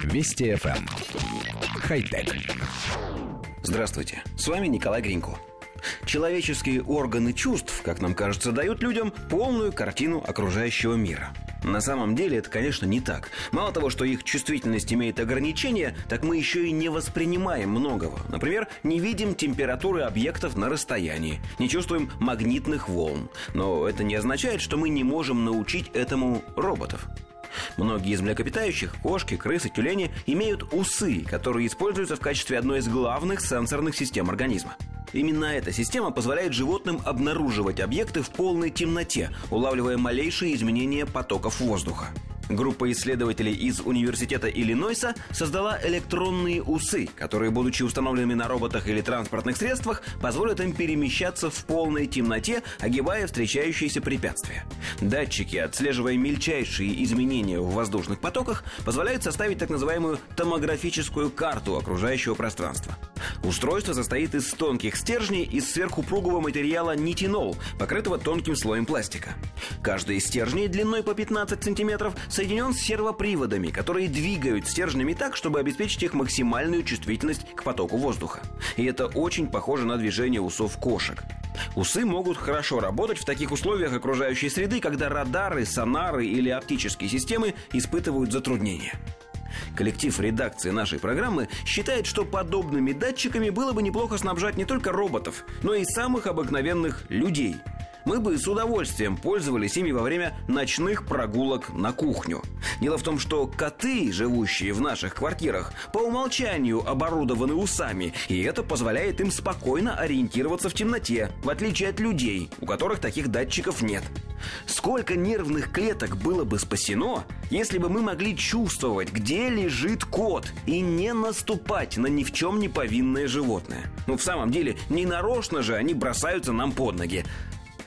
Вести FM. Эм. Хай-тек. Здравствуйте, с вами Николай Гринько. Человеческие органы чувств, как нам кажется, дают людям полную картину окружающего мира. На самом деле это, конечно, не так. Мало того, что их чувствительность имеет ограничения, так мы еще и не воспринимаем многого. Например, не видим температуры объектов на расстоянии, не чувствуем магнитных волн. Но это не означает, что мы не можем научить этому роботов. Многие из млекопитающих, кошки, крысы, тюлени, имеют усы, которые используются в качестве одной из главных сенсорных систем организма. Именно эта система позволяет животным обнаруживать объекты в полной темноте, улавливая малейшие изменения потоков воздуха. Группа исследователей из Университета Иллинойса создала электронные усы, которые, будучи установленными на роботах или транспортных средствах, позволят им перемещаться в полной темноте, огибая встречающиеся препятствия. Датчики, отслеживая мельчайшие изменения в воздушных потоках, позволяют составить так называемую томографическую карту окружающего пространства. Устройство состоит из тонких стержней из сверхупругого материала нитинол, покрытого тонким слоем пластика. Каждый из стержней длиной по 15 сантиметров соединен с сервоприводами, которые двигают стержнями так, чтобы обеспечить их максимальную чувствительность к потоку воздуха. И это очень похоже на движение усов кошек. Усы могут хорошо работать в таких условиях окружающей среды, когда радары, сонары или оптические системы испытывают затруднения. Коллектив редакции нашей программы считает, что подобными датчиками было бы неплохо снабжать не только роботов, но и самых обыкновенных людей – мы бы с удовольствием пользовались ими во время ночных прогулок на кухню. Дело в том, что коты, живущие в наших квартирах, по умолчанию оборудованы усами, и это позволяет им спокойно ориентироваться в темноте, в отличие от людей, у которых таких датчиков нет. Сколько нервных клеток было бы спасено, если бы мы могли чувствовать, где лежит кот, и не наступать на ни в чем не повинное животное. Ну, в самом деле, не нарочно же они бросаются нам под ноги.